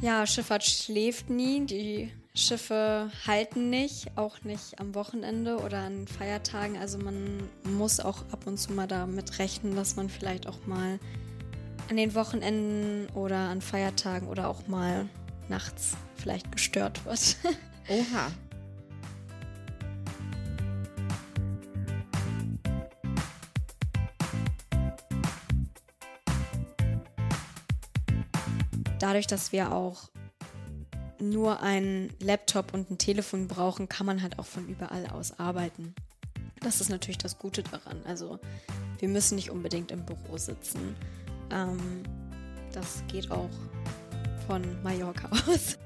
Ja, Schifffahrt schläft nie. Die Schiffe halten nicht, auch nicht am Wochenende oder an Feiertagen. Also man muss auch ab und zu mal damit rechnen, dass man vielleicht auch mal an den Wochenenden oder an Feiertagen oder auch mal nachts vielleicht gestört wird. Oha. Dadurch, dass wir auch nur einen Laptop und ein Telefon brauchen, kann man halt auch von überall aus arbeiten. Das ist natürlich das Gute daran. Also wir müssen nicht unbedingt im Büro sitzen. Ähm, das geht auch von Mallorca aus.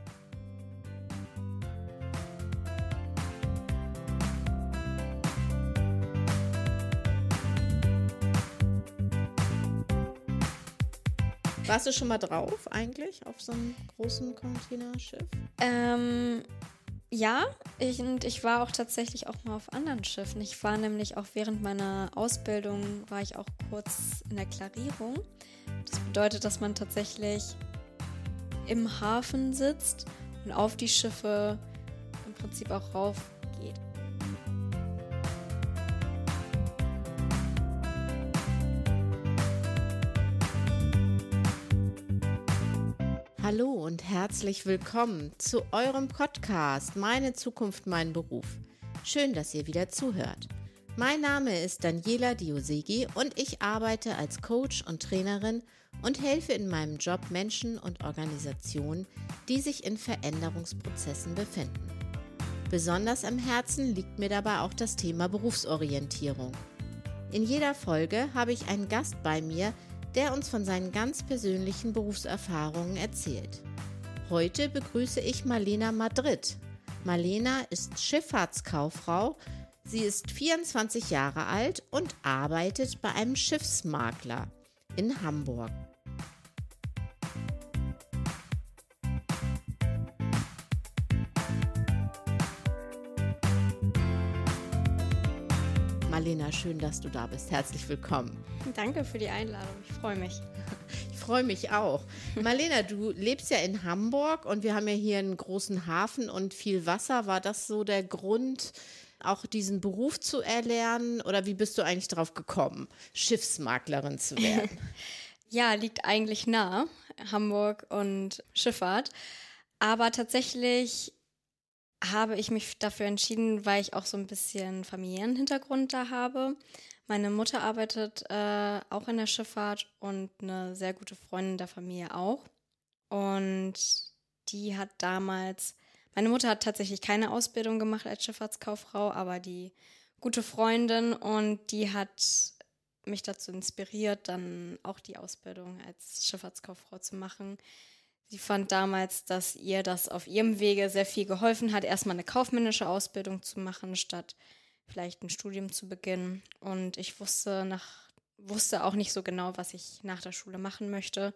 Warst du schon mal drauf eigentlich auf so einem großen Containerschiff? Ähm, ja, ich, und ich war auch tatsächlich auch mal auf anderen Schiffen. Ich war nämlich auch während meiner Ausbildung, war ich auch kurz in der Klarierung. Das bedeutet, dass man tatsächlich im Hafen sitzt und auf die Schiffe im Prinzip auch rauf Hallo und herzlich willkommen zu eurem Podcast Meine Zukunft, mein Beruf. Schön, dass ihr wieder zuhört. Mein Name ist Daniela Diosegi und ich arbeite als Coach und Trainerin und helfe in meinem Job Menschen und Organisationen, die sich in Veränderungsprozessen befinden. Besonders am Herzen liegt mir dabei auch das Thema Berufsorientierung. In jeder Folge habe ich einen Gast bei mir, der uns von seinen ganz persönlichen Berufserfahrungen erzählt. Heute begrüße ich Marlena Madrid. Marlena ist Schifffahrtskauffrau. Sie ist 24 Jahre alt und arbeitet bei einem Schiffsmakler in Hamburg. Marlena, schön, dass du da bist. Herzlich willkommen. Danke für die Einladung. Ich freue mich. Ich freue mich auch. Marlena, du lebst ja in Hamburg und wir haben ja hier einen großen Hafen und viel Wasser. War das so der Grund, auch diesen Beruf zu erlernen? Oder wie bist du eigentlich darauf gekommen, Schiffsmaklerin zu werden? ja, liegt eigentlich nah, Hamburg und Schifffahrt. Aber tatsächlich habe ich mich dafür entschieden, weil ich auch so ein bisschen familiären Hintergrund da habe. Meine Mutter arbeitet äh, auch in der Schifffahrt und eine sehr gute Freundin der Familie auch. Und die hat damals, meine Mutter hat tatsächlich keine Ausbildung gemacht als Schifffahrtskauffrau, aber die gute Freundin und die hat mich dazu inspiriert, dann auch die Ausbildung als Schifffahrtskauffrau zu machen. Sie fand damals, dass ihr das auf ihrem Wege sehr viel geholfen hat, erstmal eine kaufmännische Ausbildung zu machen, statt vielleicht ein Studium zu beginnen. Und ich wusste nach, wusste auch nicht so genau, was ich nach der Schule machen möchte.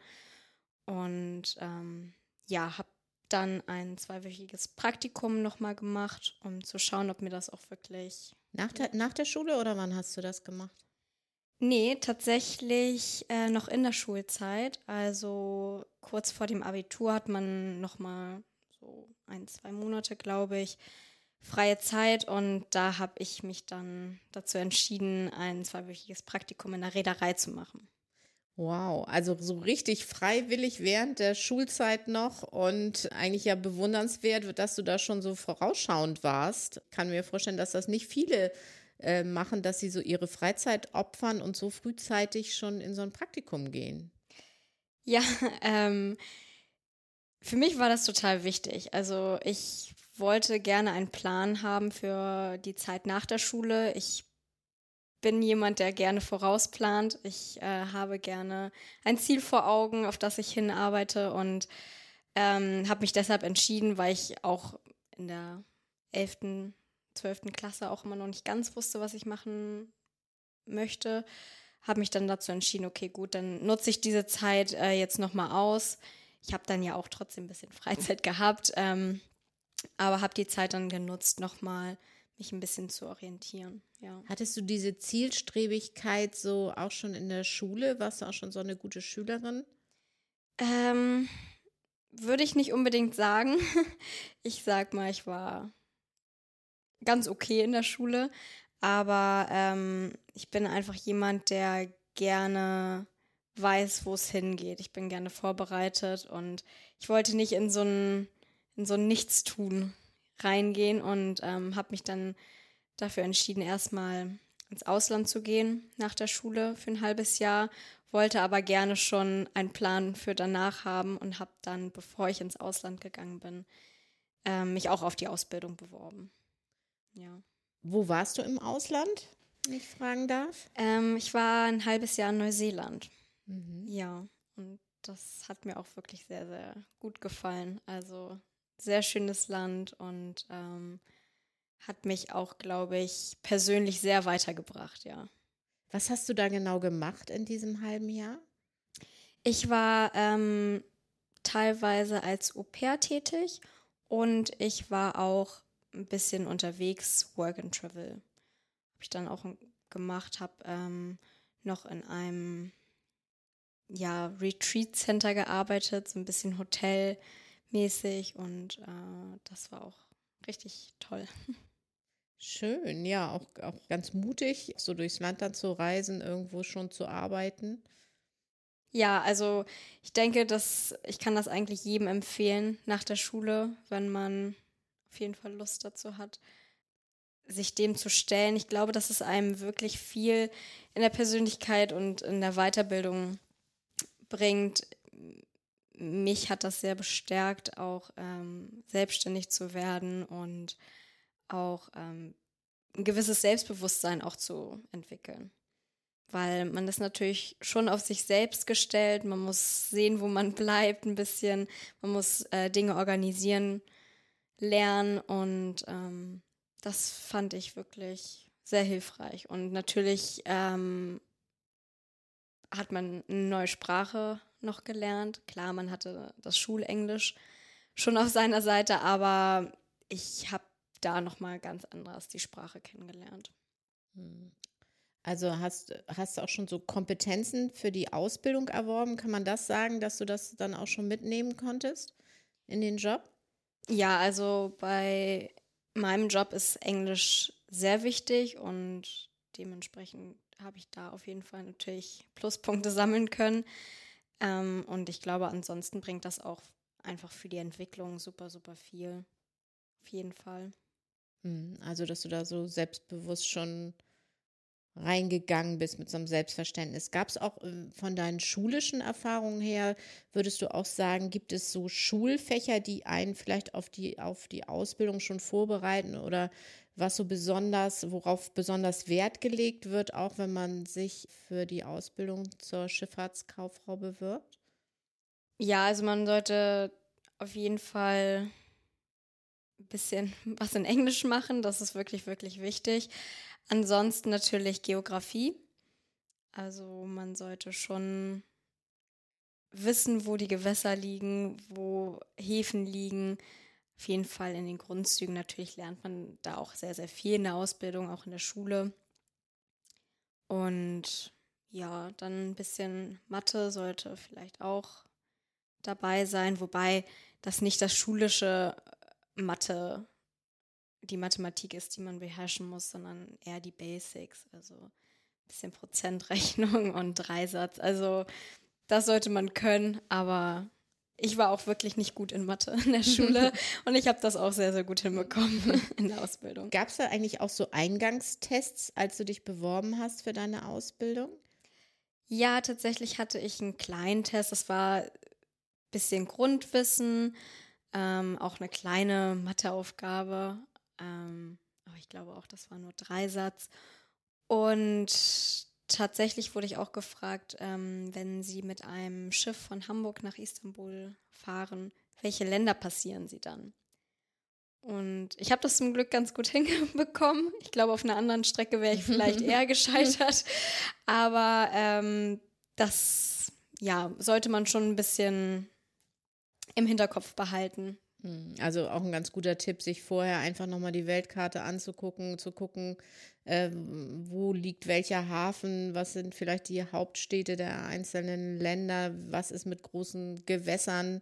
Und ähm, ja, habe dann ein zweiwöchiges Praktikum nochmal gemacht, um zu schauen, ob mir das auch wirklich. Nach der, nach der Schule oder wann hast du das gemacht? Nee, tatsächlich äh, noch in der Schulzeit. Also kurz vor dem Abitur hat man noch mal so ein, zwei Monate, glaube ich, freie Zeit und da habe ich mich dann dazu entschieden, ein zweiwöchiges Praktikum in der Reederei zu machen. Wow, also so richtig freiwillig während der Schulzeit noch und eigentlich ja bewundernswert, dass du da schon so vorausschauend warst. Kann mir vorstellen, dass das nicht viele äh, machen, dass sie so ihre Freizeit opfern und so frühzeitig schon in so ein Praktikum gehen? Ja, ähm, für mich war das total wichtig. Also ich wollte gerne einen Plan haben für die Zeit nach der Schule. Ich bin jemand, der gerne vorausplant. Ich äh, habe gerne ein Ziel vor Augen, auf das ich hinarbeite und ähm, habe mich deshalb entschieden, weil ich auch in der elften 12. Klasse auch immer noch nicht ganz wusste, was ich machen möchte, habe mich dann dazu entschieden, okay, gut, dann nutze ich diese Zeit äh, jetzt nochmal aus. Ich habe dann ja auch trotzdem ein bisschen Freizeit gehabt, ähm, aber habe die Zeit dann genutzt, nochmal mich ein bisschen zu orientieren. Ja. Hattest du diese Zielstrebigkeit so auch schon in der Schule? Warst du auch schon so eine gute Schülerin? Ähm, würde ich nicht unbedingt sagen. Ich sag mal, ich war ganz okay in der Schule, aber ähm, ich bin einfach jemand, der gerne weiß, wo es hingeht. Ich bin gerne vorbereitet und ich wollte nicht in so ein, in so Nichtstun reingehen und ähm, habe mich dann dafür entschieden, erstmal ins Ausland zu gehen nach der Schule für ein halbes Jahr wollte aber gerne schon einen Plan für danach haben und habe dann, bevor ich ins Ausland gegangen bin, äh, mich auch auf die Ausbildung beworben. Ja. Wo warst du im Ausland, wenn ich fragen darf? Ähm, ich war ein halbes Jahr in Neuseeland. Mhm. Ja, und das hat mir auch wirklich sehr, sehr gut gefallen. Also sehr schönes Land und ähm, hat mich auch, glaube ich, persönlich sehr weitergebracht, ja. Was hast du da genau gemacht in diesem halben Jahr? Ich war ähm, teilweise als Au pair tätig und ich war auch ein bisschen unterwegs, Work and Travel. Habe ich dann auch gemacht, habe ähm, noch in einem ja, Retreat Center gearbeitet, so ein bisschen hotelmäßig und äh, das war auch richtig toll. Schön, ja, auch, auch ganz mutig, so durchs Land dann zu reisen, irgendwo schon zu arbeiten. Ja, also ich denke, dass ich kann das eigentlich jedem empfehlen nach der Schule, wenn man auf jeden Fall Lust dazu hat, sich dem zu stellen. Ich glaube, dass es einem wirklich viel in der Persönlichkeit und in der Weiterbildung bringt. Mich hat das sehr bestärkt, auch ähm, selbstständig zu werden und auch ähm, ein gewisses Selbstbewusstsein auch zu entwickeln. Weil man ist natürlich schon auf sich selbst gestellt, man muss sehen, wo man bleibt ein bisschen, man muss äh, Dinge organisieren, lernen und ähm, das fand ich wirklich sehr hilfreich. Und natürlich ähm, hat man eine neue Sprache noch gelernt. Klar, man hatte das Schulenglisch schon auf seiner Seite, aber ich habe da nochmal ganz anders die Sprache kennengelernt. Hm. Also hast, hast du auch schon so Kompetenzen für die Ausbildung erworben? Kann man das sagen, dass du das dann auch schon mitnehmen konntest in den Job? Ja, also bei meinem Job ist Englisch sehr wichtig und dementsprechend habe ich da auf jeden Fall natürlich Pluspunkte sammeln können. Ähm, und ich glaube, ansonsten bringt das auch einfach für die Entwicklung super, super viel. Auf jeden Fall. Hm, also, dass du da so selbstbewusst schon reingegangen bist mit so einem Selbstverständnis. Gab es auch ähm, von deinen schulischen Erfahrungen her, würdest du auch sagen, gibt es so Schulfächer, die einen vielleicht auf die, auf die Ausbildung schon vorbereiten oder was so besonders, worauf besonders Wert gelegt wird, auch wenn man sich für die Ausbildung zur Schifffahrtskauffrau bewirbt? Ja, also man sollte auf jeden Fall ein bisschen was in Englisch machen. Das ist wirklich, wirklich wichtig. Ansonsten natürlich Geografie. Also man sollte schon wissen, wo die Gewässer liegen, wo Häfen liegen. Auf jeden Fall in den Grundzügen. Natürlich lernt man da auch sehr, sehr viel in der Ausbildung, auch in der Schule. Und ja, dann ein bisschen Mathe sollte vielleicht auch dabei sein, wobei das nicht das schulische Mathe, die Mathematik ist, die man beherrschen muss, sondern eher die Basics, also ein bisschen Prozentrechnung und Dreisatz. Also das sollte man können, aber ich war auch wirklich nicht gut in Mathe in der Schule und ich habe das auch sehr, sehr gut hinbekommen in der Ausbildung. Gab es da eigentlich auch so Eingangstests, als du dich beworben hast für deine Ausbildung? Ja, tatsächlich hatte ich einen kleinen Test. Das war ein bisschen Grundwissen, ähm, auch eine kleine Matheaufgabe. Ähm, aber ich glaube auch, das war nur drei Satz. Und tatsächlich wurde ich auch gefragt, ähm, wenn Sie mit einem Schiff von Hamburg nach Istanbul fahren, welche Länder passieren Sie dann? Und ich habe das zum Glück ganz gut hinbekommen. Ich glaube, auf einer anderen Strecke wäre ich vielleicht eher gescheitert. Aber ähm, das ja, sollte man schon ein bisschen im Hinterkopf behalten. Hm, also auch ein ganz guter Tipp, sich vorher einfach nochmal die Weltkarte anzugucken, zu gucken, äh, wo liegt welcher Hafen, was sind vielleicht die Hauptstädte der einzelnen Länder, was ist mit großen Gewässern,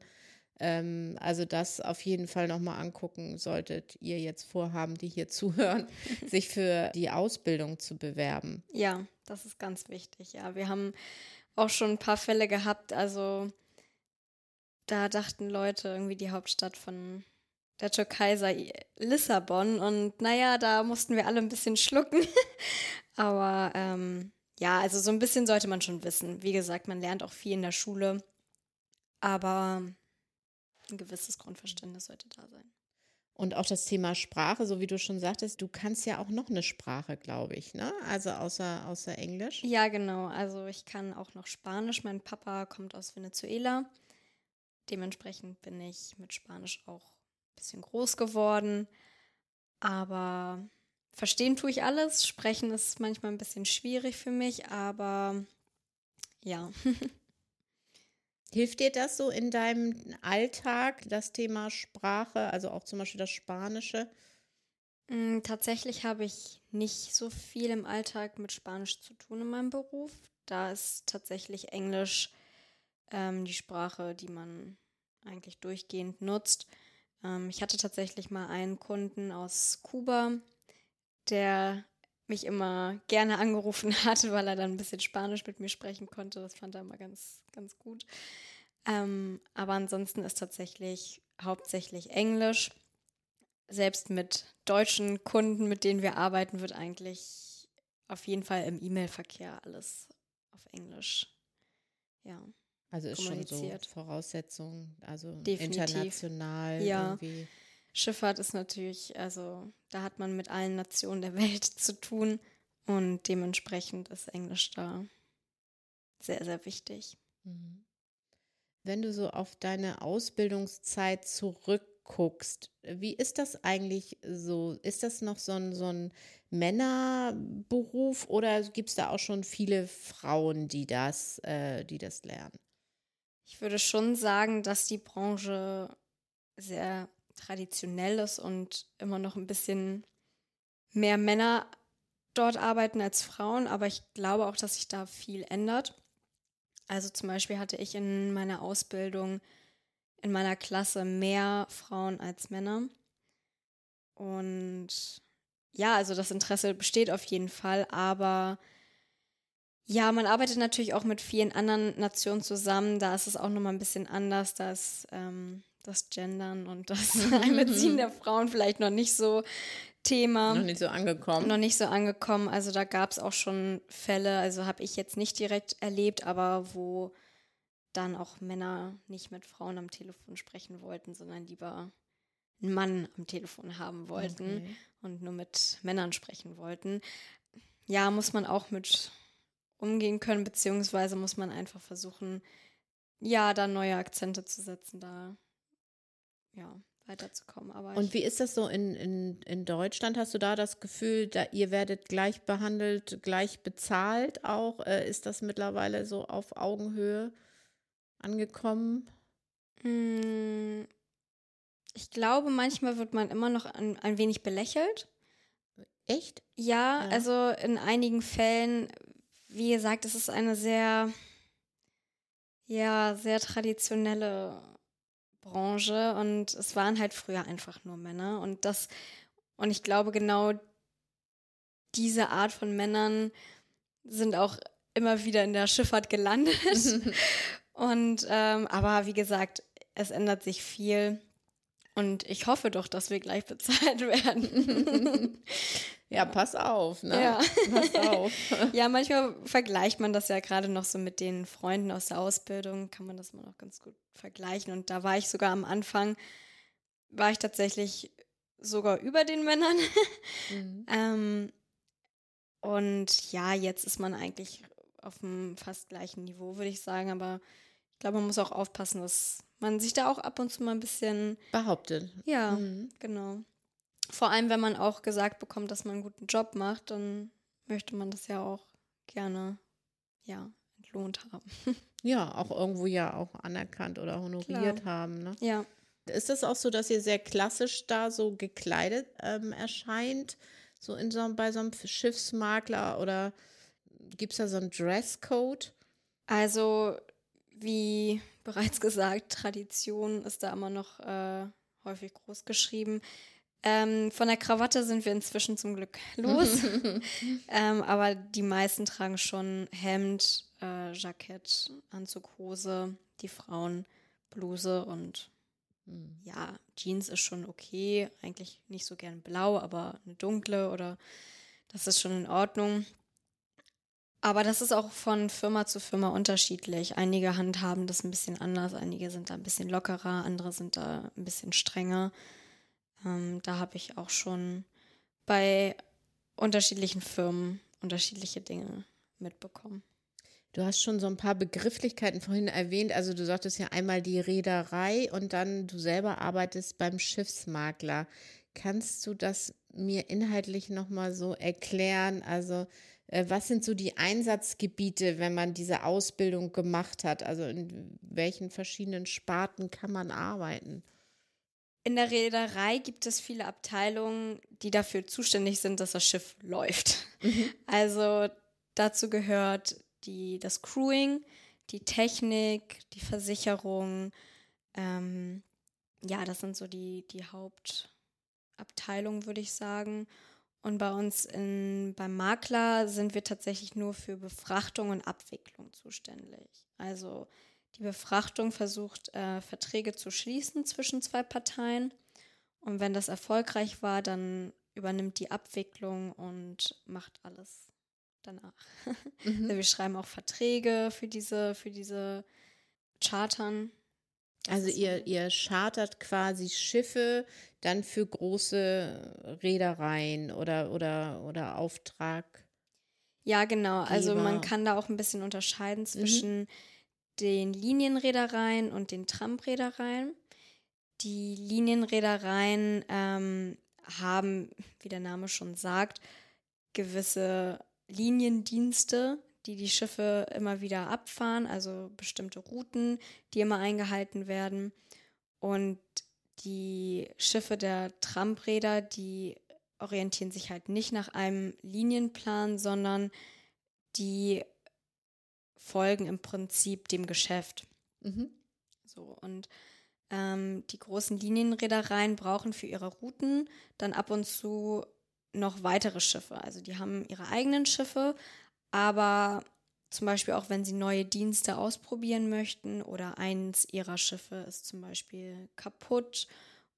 Ähm, also das auf jeden Fall nochmal angucken solltet ihr jetzt vorhaben, die hier zuhören, sich für die Ausbildung zu bewerben. Ja, das ist ganz wichtig. Ja, wir haben auch schon ein paar Fälle gehabt. Also da dachten Leute irgendwie die Hauptstadt von der Türkei sei Lissabon und naja, da mussten wir alle ein bisschen schlucken. Aber ähm, ja, also so ein bisschen sollte man schon wissen. Wie gesagt, man lernt auch viel in der Schule, aber ein gewisses Grundverständnis sollte da sein. Und auch das Thema Sprache, so wie du schon sagtest, du kannst ja auch noch eine Sprache, glaube ich, ne? Also außer, außer Englisch. Ja, genau. Also ich kann auch noch Spanisch. Mein Papa kommt aus Venezuela. Dementsprechend bin ich mit Spanisch auch ein bisschen groß geworden. Aber verstehen tue ich alles. Sprechen ist manchmal ein bisschen schwierig für mich, aber ja. Hilft dir das so in deinem Alltag, das Thema Sprache, also auch zum Beispiel das Spanische? Mm, tatsächlich habe ich nicht so viel im Alltag mit Spanisch zu tun in meinem Beruf. Da ist tatsächlich Englisch ähm, die Sprache, die man eigentlich durchgehend nutzt. Ähm, ich hatte tatsächlich mal einen Kunden aus Kuba, der mich immer gerne angerufen hatte, weil er dann ein bisschen Spanisch mit mir sprechen konnte. Das fand er immer ganz, ganz gut. Ähm, aber ansonsten ist tatsächlich hauptsächlich Englisch. Selbst mit deutschen Kunden, mit denen wir arbeiten, wird eigentlich auf jeden Fall im E-Mail-Verkehr alles auf Englisch. Ja. Also ist schon so Voraussetzung, also Definitiv. international ja. irgendwie. Schifffahrt ist natürlich, also da hat man mit allen Nationen der Welt zu tun und dementsprechend ist Englisch da sehr, sehr wichtig. Mhm. Wenn du so auf deine Ausbildungszeit zurückguckst, wie ist das eigentlich so? Ist das noch so ein, so ein Männerberuf oder gibt es da auch schon viele Frauen, die das, äh, die das lernen? Ich würde schon sagen, dass die Branche sehr traditionell ist und immer noch ein bisschen mehr Männer dort arbeiten als Frauen, aber ich glaube auch, dass sich da viel ändert. Also zum Beispiel hatte ich in meiner Ausbildung in meiner Klasse mehr Frauen als Männer. Und ja, also das Interesse besteht auf jeden Fall, aber ja, man arbeitet natürlich auch mit vielen anderen Nationen zusammen. Da ist es auch nochmal ein bisschen anders. Da ist ähm, das Gendern und das Einbeziehen der Frauen vielleicht noch nicht so Thema. Noch nicht so angekommen. Noch nicht so angekommen. Also da gab es auch schon Fälle, also habe ich jetzt nicht direkt erlebt, aber wo dann auch Männer nicht mit Frauen am Telefon sprechen wollten, sondern lieber einen Mann am Telefon haben wollten okay. und nur mit Männern sprechen wollten. Ja, muss man auch mit umgehen können, beziehungsweise muss man einfach versuchen, ja, da neue Akzente zu setzen, da ja, weiterzukommen. Aber und wie ist das so in, in, in Deutschland? Hast du da das Gefühl, da ihr werdet gleich behandelt, gleich bezahlt auch? Äh, ist das mittlerweile so auf Augenhöhe angekommen? Hm, ich glaube, manchmal wird man immer noch ein, ein wenig belächelt. Echt? Ja, ja, also in einigen Fällen, wie gesagt, es ist eine sehr, ja, sehr traditionelle Branche und es waren halt früher einfach nur Männer und das und ich glaube genau diese Art von Männern sind auch immer wieder in der Schifffahrt gelandet und ähm, aber wie gesagt es ändert sich viel und ich hoffe doch, dass wir gleich bezahlt werden. ja, pass auf, ne? Ja. Pass auf. ja, manchmal vergleicht man das ja gerade noch so mit den Freunden aus der Ausbildung, kann man das mal noch ganz gut vergleichen. Und da war ich sogar am Anfang, war ich tatsächlich sogar über den Männern. Mhm. ähm, und ja, jetzt ist man eigentlich auf einem fast gleichen Niveau, würde ich sagen. Aber ich glaube, man muss auch aufpassen, dass man sich da auch ab und zu mal ein bisschen behauptet. Ja, mhm. genau. Vor allem, wenn man auch gesagt bekommt, dass man einen guten Job macht, dann möchte man das ja auch gerne, ja, entlohnt haben. Ja, auch irgendwo ja auch anerkannt oder honoriert Klar. haben. Ne? Ja. Ist das auch so, dass ihr sehr klassisch da so gekleidet ähm, erscheint? So in so bei so einem Schiffsmakler oder gibt es da so einen Dresscode? Also wie bereits gesagt, Tradition ist da immer noch äh, häufig groß geschrieben. Ähm, von der Krawatte sind wir inzwischen zum Glück los. ähm, aber die meisten tragen schon Hemd, äh, Jackett, Anzug, Hose, die Frauen Bluse und mhm. ja, Jeans ist schon okay. Eigentlich nicht so gern blau, aber eine dunkle oder das ist schon in Ordnung. Aber das ist auch von Firma zu Firma unterschiedlich. Einige handhaben das ein bisschen anders, einige sind da ein bisschen lockerer, andere sind da ein bisschen strenger. Ähm, da habe ich auch schon bei unterschiedlichen Firmen unterschiedliche Dinge mitbekommen. Du hast schon so ein paar Begrifflichkeiten vorhin erwähnt. Also du sagtest ja einmal die Reederei und dann du selber arbeitest beim Schiffsmakler. Kannst du das mir inhaltlich nochmal so erklären? Also äh, was sind so die Einsatzgebiete, wenn man diese Ausbildung gemacht hat? Also in welchen verschiedenen Sparten kann man arbeiten? In der Reederei gibt es viele Abteilungen, die dafür zuständig sind, dass das Schiff läuft. Mhm. Also dazu gehört die, das Crewing, die Technik, die Versicherung. Ähm, ja, das sind so die, die Hauptabteilungen, würde ich sagen. Und bei uns in, beim Makler sind wir tatsächlich nur für Befrachtung und Abwicklung zuständig. Also die Befrachtung versucht, äh, Verträge zu schließen zwischen zwei Parteien. Und wenn das erfolgreich war, dann übernimmt die Abwicklung und macht alles danach. Mhm. Also wir schreiben auch Verträge für diese, für diese Chartern. Also ihr, ihr chartert quasi Schiffe dann für große Reedereien oder, oder, oder Auftrag. Ja, genau. Also man kann da auch ein bisschen unterscheiden mhm. zwischen mhm. Den Linienreedereien und den Tramreedereien. Die Linienreedereien ähm, haben, wie der Name schon sagt, gewisse Liniendienste, die die Schiffe immer wieder abfahren, also bestimmte Routen, die immer eingehalten werden. Und die Schiffe der Tramräder, die orientieren sich halt nicht nach einem Linienplan, sondern die folgen im Prinzip dem Geschäft. Mhm. So, und ähm, die großen Linienreedereien brauchen für ihre Routen dann ab und zu noch weitere Schiffe. Also die haben ihre eigenen Schiffe, aber zum Beispiel auch wenn sie neue Dienste ausprobieren möchten oder eins ihrer Schiffe ist zum Beispiel kaputt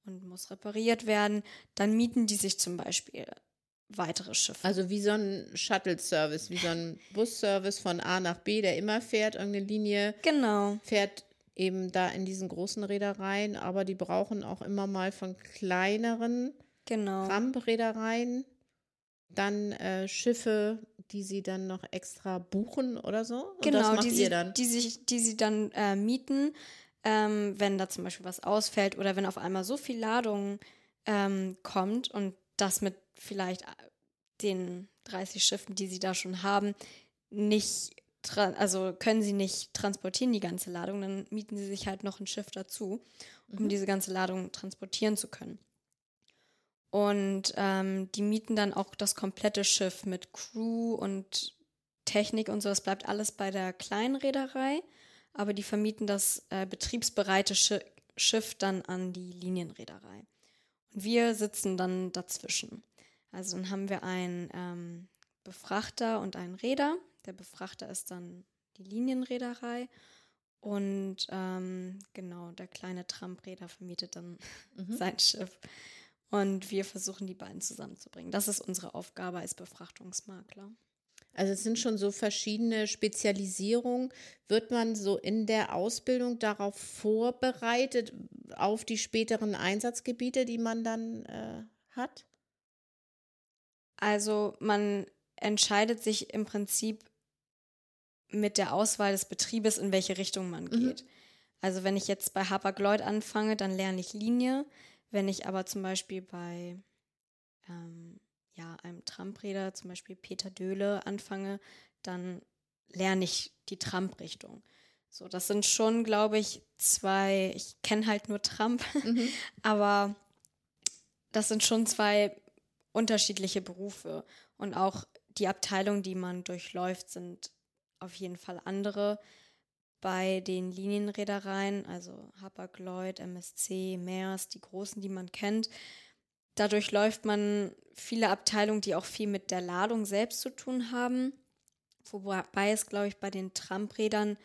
und muss repariert werden, dann mieten die sich zum Beispiel weitere Schiffe. Also wie so ein Shuttle-Service, wie so ein Busservice von A nach B, der immer fährt, irgendeine Linie. Genau. Fährt eben da in diesen großen Reedereien, aber die brauchen auch immer mal von kleineren genau. Rampreedereien dann äh, Schiffe, die sie dann noch extra buchen oder so. Genau, die sie, dann? Die, sich, die sie dann äh, mieten, ähm, wenn da zum Beispiel was ausfällt oder wenn auf einmal so viel Ladung ähm, kommt und das mit vielleicht äh, den 30 Schiffen, die sie da schon haben, nicht, also können sie nicht transportieren, die ganze Ladung, dann mieten sie sich halt noch ein Schiff dazu, um mhm. diese ganze Ladung transportieren zu können. Und ähm, die mieten dann auch das komplette Schiff mit Crew und Technik und so. Das bleibt alles bei der kleinen Reederei, aber die vermieten das äh, betriebsbereite Sch Schiff dann an die Linienreederei. Wir sitzen dann dazwischen. Also dann haben wir einen ähm, Befrachter und einen Räder. Der Befrachter ist dann die Linienreederei. Und ähm, genau, der kleine Trampräder vermietet dann mhm. sein Schiff. Und wir versuchen, die beiden zusammenzubringen. Das ist unsere Aufgabe als Befrachtungsmakler. Also es sind schon so verschiedene Spezialisierungen. Wird man so in der Ausbildung darauf vorbereitet, auf die späteren Einsatzgebiete, die man dann äh, hat? Also man entscheidet sich im Prinzip mit der Auswahl des Betriebes, in welche Richtung man mhm. geht. Also wenn ich jetzt bei Hapag-Lloyd anfange, dann lerne ich Linie. Wenn ich aber zum Beispiel bei ähm, ja, einem Trampreder, zum Beispiel Peter Döhle, anfange, dann lerne ich die Tramp-Richtung. So, das sind schon, glaube ich, zwei, ich kenne halt nur Tramp, mhm. aber das sind schon zwei unterschiedliche Berufe. Und auch die Abteilungen, die man durchläuft, sind auf jeden Fall andere. bei den Linienreedereien, also Hapag-Lloyd, MSC, Maersk, die großen, die man kennt. Dadurch läuft man viele Abteilungen, die auch viel mit der Ladung selbst zu tun haben. Wobei es, glaube ich, bei den Tramprädern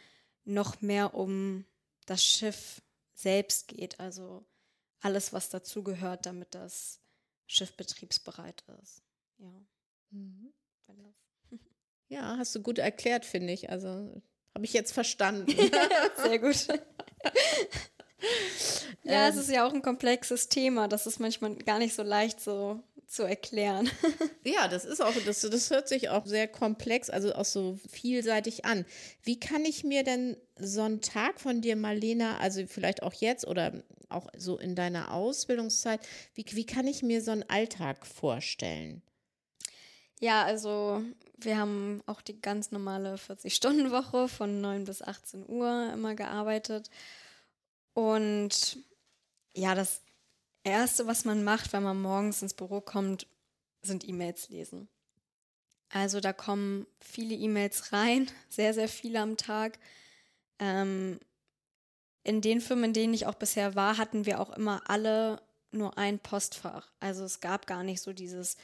noch mehr um das Schiff selbst geht. Also alles, was dazugehört, damit das Schiff betriebsbereit ist. Ja. Mhm. Ja, hast du gut erklärt, finde ich. Also habe ich jetzt verstanden. Sehr gut. ja, ähm, es ist ja auch ein komplexes Thema. Das ist manchmal gar nicht so leicht so zu erklären. ja, das ist auch, das, das hört sich auch sehr komplex, also auch so vielseitig an. Wie kann ich mir denn so einen Tag von dir, Marlena, also vielleicht auch jetzt oder auch so in deiner Ausbildungszeit, wie, wie kann ich mir so einen Alltag vorstellen? Ja, also wir haben auch die ganz normale 40-Stunden-Woche von 9 bis 18 Uhr immer gearbeitet. Und ja, das Erste, was man macht, wenn man morgens ins Büro kommt, sind E-Mails lesen. Also da kommen viele E-Mails rein, sehr, sehr viele am Tag. Ähm, in den Firmen, in denen ich auch bisher war, hatten wir auch immer alle nur ein Postfach. Also es gab gar nicht so dieses,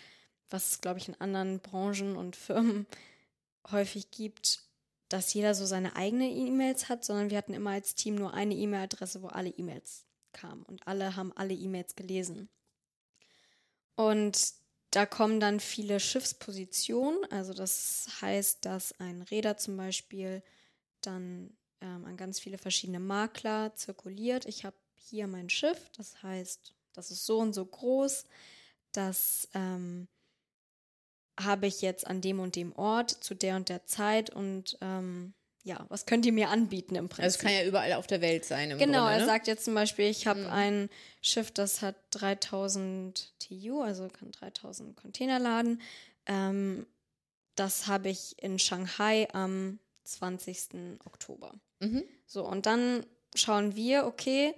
was es, glaube ich, in anderen Branchen und Firmen häufig gibt, dass jeder so seine eigene E-Mails hat, sondern wir hatten immer als Team nur eine E-Mail-Adresse, wo alle E-Mails kamen und alle haben alle E-Mails gelesen. Und da kommen dann viele Schiffspositionen, also das heißt, dass ein Räder zum Beispiel dann ähm, an ganz viele verschiedene Makler zirkuliert. Ich habe hier mein Schiff, das heißt, das ist so und so groß, das ähm, habe ich jetzt an dem und dem Ort zu der und der Zeit und ähm, ja, was könnt ihr mir anbieten im Prinzip? Also es kann ja überall auf der Welt sein. genau, Grunde, ne? er sagt jetzt zum Beispiel, ich habe mhm. ein Schiff, das hat 3000 TU, also kann 3000 Container laden. Ähm, das habe ich in Shanghai am 20. Oktober. Mhm. So, und dann schauen wir, okay,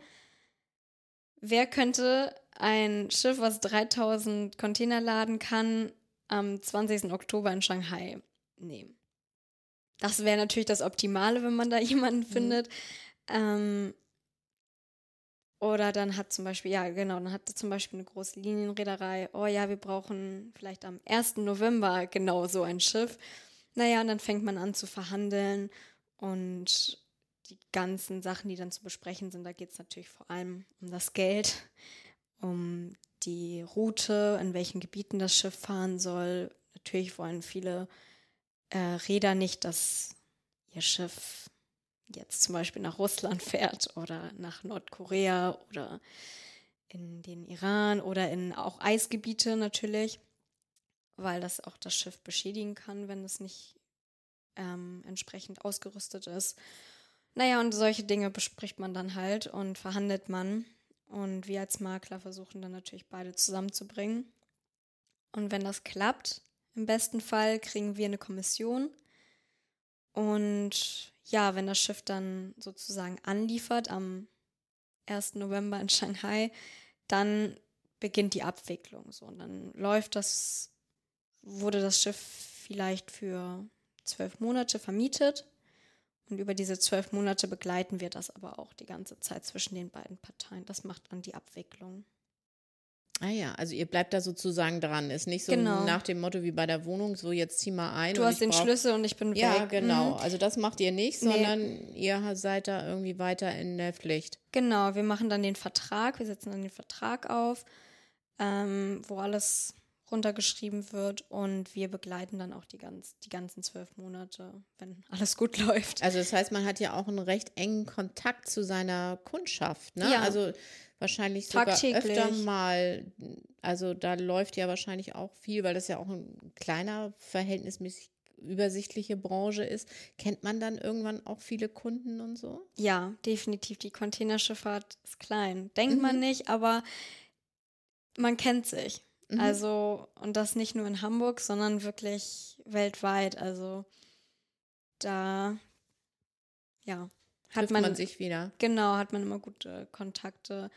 wer könnte ein Schiff, was 3000 Container laden kann, am 20. Oktober in Shanghai nehmen? Das wäre natürlich das Optimale, wenn man da jemanden mhm. findet. Ähm, oder dann hat zum Beispiel, ja genau, dann hat zum Beispiel eine große Linienreederei, oh ja, wir brauchen vielleicht am 1. November genau so ein Schiff. Naja, und dann fängt man an zu verhandeln und die ganzen Sachen, die dann zu besprechen sind, da geht es natürlich vor allem um das Geld, um die Route, in welchen Gebieten das Schiff fahren soll. Natürlich wollen viele äh, Räder nicht, dass ihr Schiff jetzt zum Beispiel nach Russland fährt oder nach Nordkorea oder in den Iran oder in auch Eisgebiete natürlich, weil das auch das Schiff beschädigen kann, wenn es nicht ähm, entsprechend ausgerüstet ist. Naja, und solche Dinge bespricht man dann halt und verhandelt man. Und wir als Makler versuchen dann natürlich beide zusammenzubringen. Und wenn das klappt, im besten Fall kriegen wir eine Kommission. Und ja, wenn das Schiff dann sozusagen anliefert am 1. November in Shanghai, dann beginnt die Abwicklung. So, und dann läuft das, wurde das Schiff vielleicht für zwölf Monate vermietet. Und über diese zwölf Monate begleiten wir das aber auch die ganze Zeit zwischen den beiden Parteien. Das macht dann die Abwicklung. Ah ja, also ihr bleibt da sozusagen dran. Ist nicht so genau. nach dem Motto wie bei der Wohnung, so jetzt zieh mal ein. Du hast den brauch... Schlüssel und ich bin ja, weg. Ja, genau. Mhm. Also das macht ihr nicht, sondern nee. ihr seid da irgendwie weiter in der Pflicht. Genau, wir machen dann den Vertrag, wir setzen dann den Vertrag auf, ähm, wo alles runtergeschrieben wird und wir begleiten dann auch die, ganz, die ganzen zwölf Monate, wenn alles gut läuft. Also das heißt, man hat ja auch einen recht engen Kontakt zu seiner Kundschaft, ne? Ja. Also wahrscheinlich sogar öfter mal. Also da läuft ja wahrscheinlich auch viel, weil das ja auch ein kleiner, verhältnismäßig übersichtliche Branche ist. Kennt man dann irgendwann auch viele Kunden und so? Ja, definitiv. Die Containerschifffahrt ist klein. Denkt mhm. man nicht, aber man kennt sich. Mhm. Also, und das nicht nur in Hamburg, sondern wirklich weltweit. Also da, ja, hat man, man, sich wieder. Genau, hat man immer gute Kontakte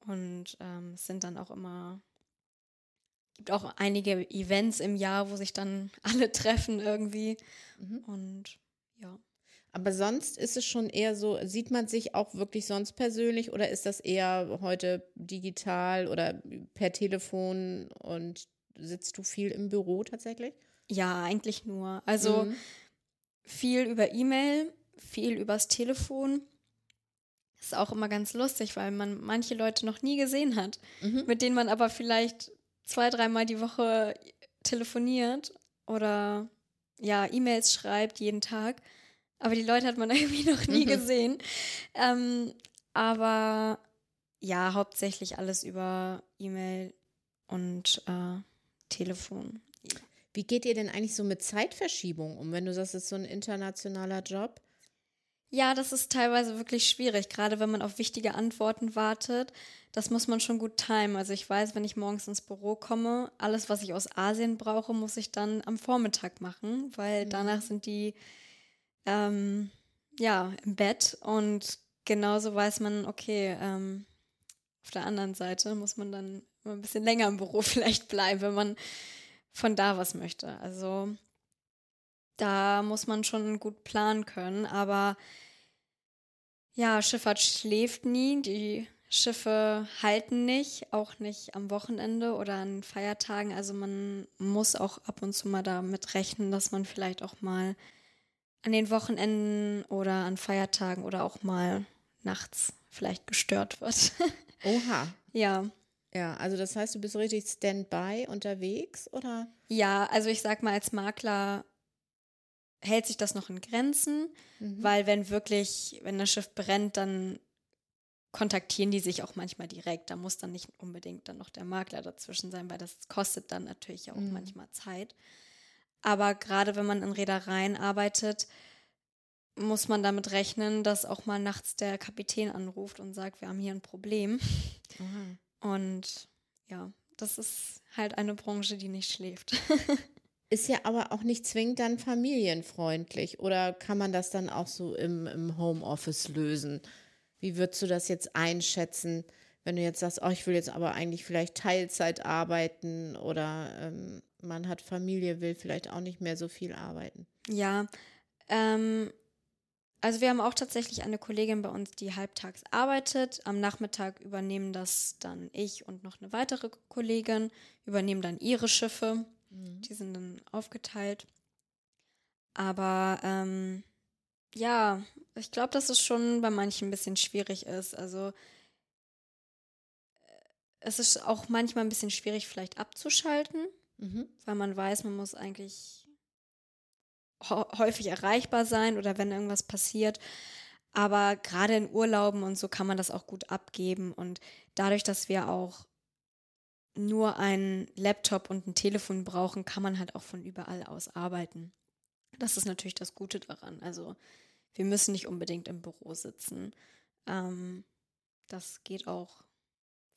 und ähm, es sind dann auch immer gibt auch einige Events im Jahr, wo sich dann alle treffen irgendwie mhm. und ja. Aber sonst ist es schon eher so, sieht man sich auch wirklich sonst persönlich oder ist das eher heute digital oder per Telefon und sitzt du viel im Büro tatsächlich? Ja, eigentlich nur. Also mhm. viel über E-Mail, viel übers Telefon. Ist auch immer ganz lustig, weil man manche Leute noch nie gesehen hat, mhm. mit denen man aber vielleicht zwei, dreimal die Woche telefoniert oder ja, E-Mails schreibt jeden Tag. Aber die Leute hat man irgendwie noch nie mhm. gesehen. Ähm, aber ja, hauptsächlich alles über E-Mail und äh, Telefon. Wie geht ihr denn eigentlich so mit Zeitverschiebung um, wenn du sagst, es ist so ein internationaler Job? Ja, das ist teilweise wirklich schwierig, gerade wenn man auf wichtige Antworten wartet. Das muss man schon gut timen. Also ich weiß, wenn ich morgens ins Büro komme, alles, was ich aus Asien brauche, muss ich dann am Vormittag machen, weil mhm. danach sind die ähm, ja im Bett und genauso weiß man, okay, ähm, auf der anderen Seite muss man dann ein bisschen länger im Büro vielleicht bleiben, wenn man von da was möchte. Also da muss man schon gut planen können. Aber ja, Schifffahrt schläft nie. Die Schiffe halten nicht, auch nicht am Wochenende oder an Feiertagen. Also man muss auch ab und zu mal damit rechnen, dass man vielleicht auch mal an den Wochenenden oder an Feiertagen oder auch mal nachts vielleicht gestört wird. Oha. ja. Ja, also das heißt, du bist richtig Standby unterwegs, oder? Ja, also ich sag mal, als Makler hält sich das noch in Grenzen, mhm. weil wenn wirklich, wenn das Schiff brennt, dann kontaktieren die sich auch manchmal direkt. Da muss dann nicht unbedingt dann noch der Makler dazwischen sein, weil das kostet dann natürlich auch mhm. manchmal Zeit. Aber gerade wenn man in Reedereien arbeitet, muss man damit rechnen, dass auch mal nachts der Kapitän anruft und sagt, wir haben hier ein Problem. Mhm. Und ja, das ist halt eine Branche, die nicht schläft. ist ja aber auch nicht zwingend dann familienfreundlich. Oder kann man das dann auch so im, im Homeoffice lösen? Wie würdest du das jetzt einschätzen, wenn du jetzt sagst, oh, ich will jetzt aber eigentlich vielleicht Teilzeit arbeiten oder ähm, man hat Familie, will vielleicht auch nicht mehr so viel arbeiten? Ja, ähm, also wir haben auch tatsächlich eine Kollegin bei uns, die halbtags arbeitet. Am Nachmittag übernehmen das dann ich und noch eine weitere Kollegin, übernehmen dann ihre Schiffe. Mhm. Die sind dann aufgeteilt. Aber ähm, ja, ich glaube, dass es schon bei manchen ein bisschen schwierig ist. Also äh, es ist auch manchmal ein bisschen schwierig, vielleicht abzuschalten, mhm. weil man weiß, man muss eigentlich häufig erreichbar sein oder wenn irgendwas passiert. Aber gerade in Urlauben und so kann man das auch gut abgeben. Und dadurch, dass wir auch nur einen Laptop und ein Telefon brauchen, kann man halt auch von überall aus arbeiten. Das ist natürlich das Gute daran. Also wir müssen nicht unbedingt im Büro sitzen. Ähm, das geht auch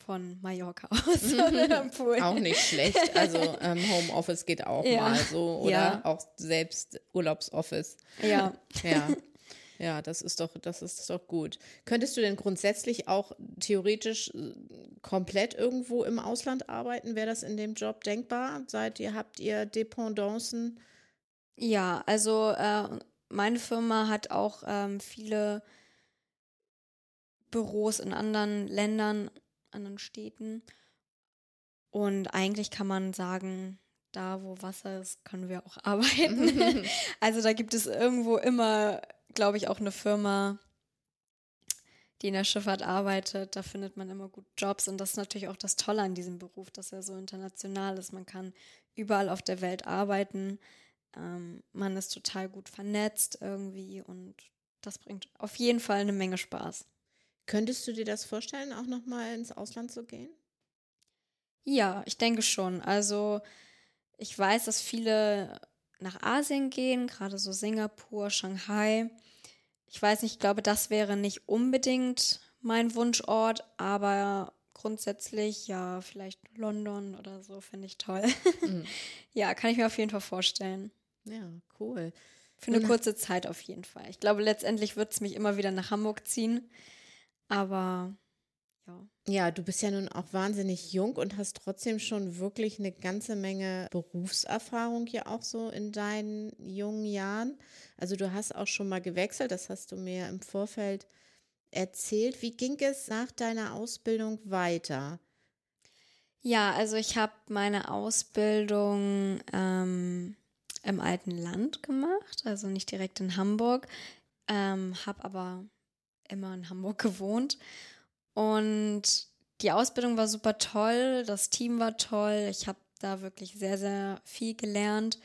von Mallorca aus. Auch nicht schlecht. Also ähm, Homeoffice geht auch ja. mal so oder ja. auch selbst Urlaubsoffice. Ja. ja. Ja, das ist doch, das ist doch gut. Könntest du denn grundsätzlich auch theoretisch äh, komplett irgendwo im Ausland arbeiten? Wäre das in dem Job denkbar? Seid ihr, habt ihr Dependancen? Ja, also äh, meine Firma hat auch ähm, viele Büros in anderen Ländern anderen Städten. Und eigentlich kann man sagen, da wo Wasser ist, können wir auch arbeiten. also da gibt es irgendwo immer, glaube ich, auch eine Firma, die in der Schifffahrt arbeitet. Da findet man immer gut Jobs. Und das ist natürlich auch das Tolle an diesem Beruf, dass er so international ist. Man kann überall auf der Welt arbeiten. Ähm, man ist total gut vernetzt irgendwie und das bringt auf jeden Fall eine Menge Spaß. Könntest du dir das vorstellen, auch nochmal ins Ausland zu gehen? Ja, ich denke schon. Also ich weiß, dass viele nach Asien gehen, gerade so Singapur, Shanghai. Ich weiß nicht, ich glaube, das wäre nicht unbedingt mein Wunschort, aber grundsätzlich ja, vielleicht London oder so finde ich toll. Mhm. ja, kann ich mir auf jeden Fall vorstellen. Ja, cool. Für eine kurze Zeit auf jeden Fall. Ich glaube, letztendlich wird es mich immer wieder nach Hamburg ziehen. Aber ja. Ja, du bist ja nun auch wahnsinnig jung und hast trotzdem schon wirklich eine ganze Menge Berufserfahrung ja auch so in deinen jungen Jahren. Also du hast auch schon mal gewechselt, das hast du mir im Vorfeld erzählt. Wie ging es nach deiner Ausbildung weiter? Ja, also ich habe meine Ausbildung ähm, im alten Land gemacht, also nicht direkt in Hamburg, ähm, habe aber immer in Hamburg gewohnt. Und die Ausbildung war super toll, das Team war toll, ich habe da wirklich sehr, sehr viel gelernt.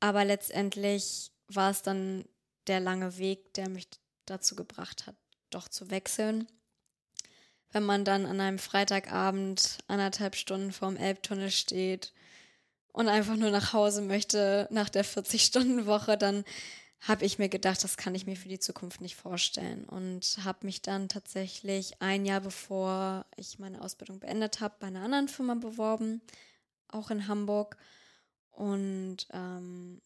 Aber letztendlich war es dann der lange Weg, der mich dazu gebracht hat, doch zu wechseln. Wenn man dann an einem Freitagabend anderthalb Stunden vorm Elbtunnel steht und einfach nur nach Hause möchte nach der 40-Stunden-Woche, dann habe ich mir gedacht, das kann ich mir für die Zukunft nicht vorstellen und habe mich dann tatsächlich ein Jahr bevor ich meine Ausbildung beendet habe, bei einer anderen Firma beworben, auch in Hamburg. Und ähm,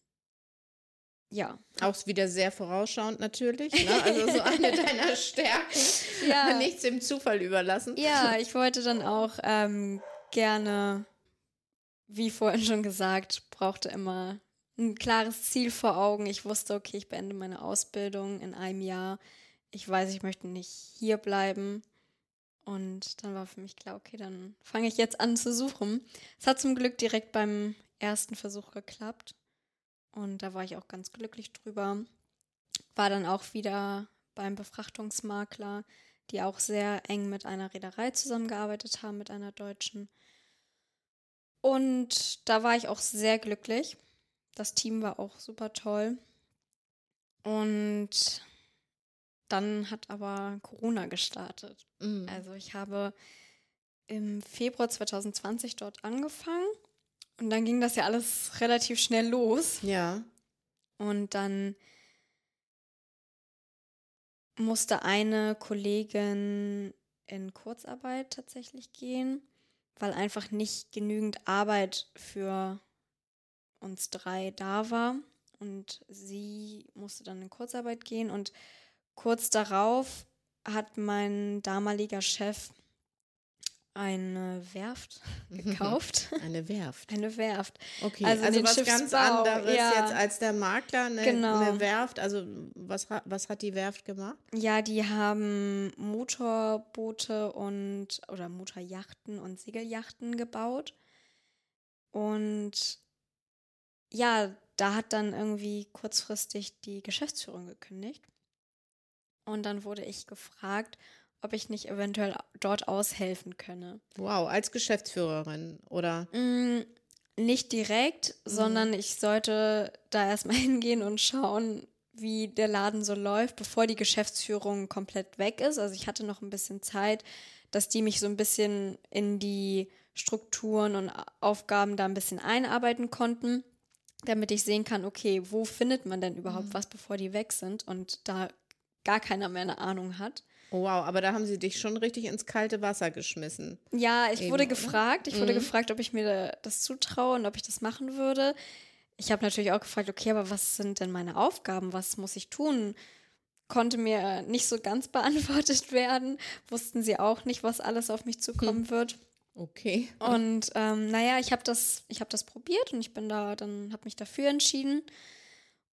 ja. Auch wieder sehr vorausschauend natürlich. Ne? Also so eine deiner Stärken. ja. Nichts dem Zufall überlassen. Ja, ich wollte dann auch ähm, gerne, wie vorhin schon gesagt, brauchte immer ein klares Ziel vor Augen. Ich wusste, okay, ich beende meine Ausbildung in einem Jahr. Ich weiß, ich möchte nicht hier bleiben. Und dann war für mich klar, okay, dann fange ich jetzt an zu suchen. Es hat zum Glück direkt beim ersten Versuch geklappt. Und da war ich auch ganz glücklich drüber. War dann auch wieder beim Befrachtungsmakler, die auch sehr eng mit einer Reederei zusammengearbeitet haben, mit einer deutschen. Und da war ich auch sehr glücklich. Das Team war auch super toll. Und dann hat aber Corona gestartet. Mhm. Also ich habe im Februar 2020 dort angefangen und dann ging das ja alles relativ schnell los. Ja. Und dann musste eine Kollegin in Kurzarbeit tatsächlich gehen, weil einfach nicht genügend Arbeit für uns drei da war. Und sie musste dann in Kurzarbeit gehen. Und kurz darauf hat mein damaliger Chef eine Werft gekauft. Eine Werft. Eine Werft. Okay, also, also was ganz anderes ja. jetzt als der Makler, eine, genau. eine, Werft. Also was, was hat die Werft gemacht? Ja, die haben Motorboote und oder Motorjachten und Segeljachten gebaut. Und ja, da hat dann irgendwie kurzfristig die Geschäftsführung gekündigt. Und dann wurde ich gefragt, ob ich nicht eventuell dort aushelfen könne. Wow, als Geschäftsführerin, oder? Mm, nicht direkt, mhm. sondern ich sollte da erstmal hingehen und schauen, wie der Laden so läuft, bevor die Geschäftsführung komplett weg ist. Also ich hatte noch ein bisschen Zeit, dass die mich so ein bisschen in die Strukturen und Aufgaben da ein bisschen einarbeiten konnten, damit ich sehen kann, okay, wo findet man denn überhaupt mhm. was, bevor die weg sind und da gar keiner mehr eine Ahnung hat. Oh, wow, aber da haben sie dich schon richtig ins kalte Wasser geschmissen. Ja, ich Eben, wurde gefragt. Ich mhm. wurde gefragt, ob ich mir das zutraue und ob ich das machen würde. Ich habe natürlich auch gefragt, okay, aber was sind denn meine Aufgaben? Was muss ich tun? Konnte mir nicht so ganz beantwortet werden. Wussten sie auch nicht, was alles auf mich zukommen hm. wird. Okay. Und ähm, naja, ich habe das, ich habe das probiert und ich bin da, dann habe mich dafür entschieden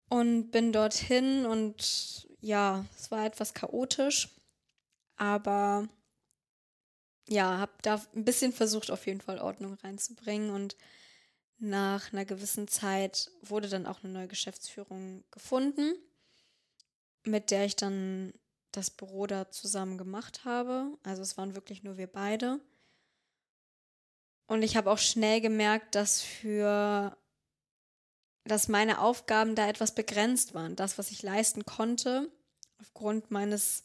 und bin dorthin und ja, es war etwas chaotisch. Aber ja, habe da ein bisschen versucht, auf jeden Fall Ordnung reinzubringen. Und nach einer gewissen Zeit wurde dann auch eine neue Geschäftsführung gefunden, mit der ich dann das Büro da zusammen gemacht habe. Also es waren wirklich nur wir beide. Und ich habe auch schnell gemerkt, dass für dass meine Aufgaben da etwas begrenzt waren. Das, was ich leisten konnte, aufgrund meines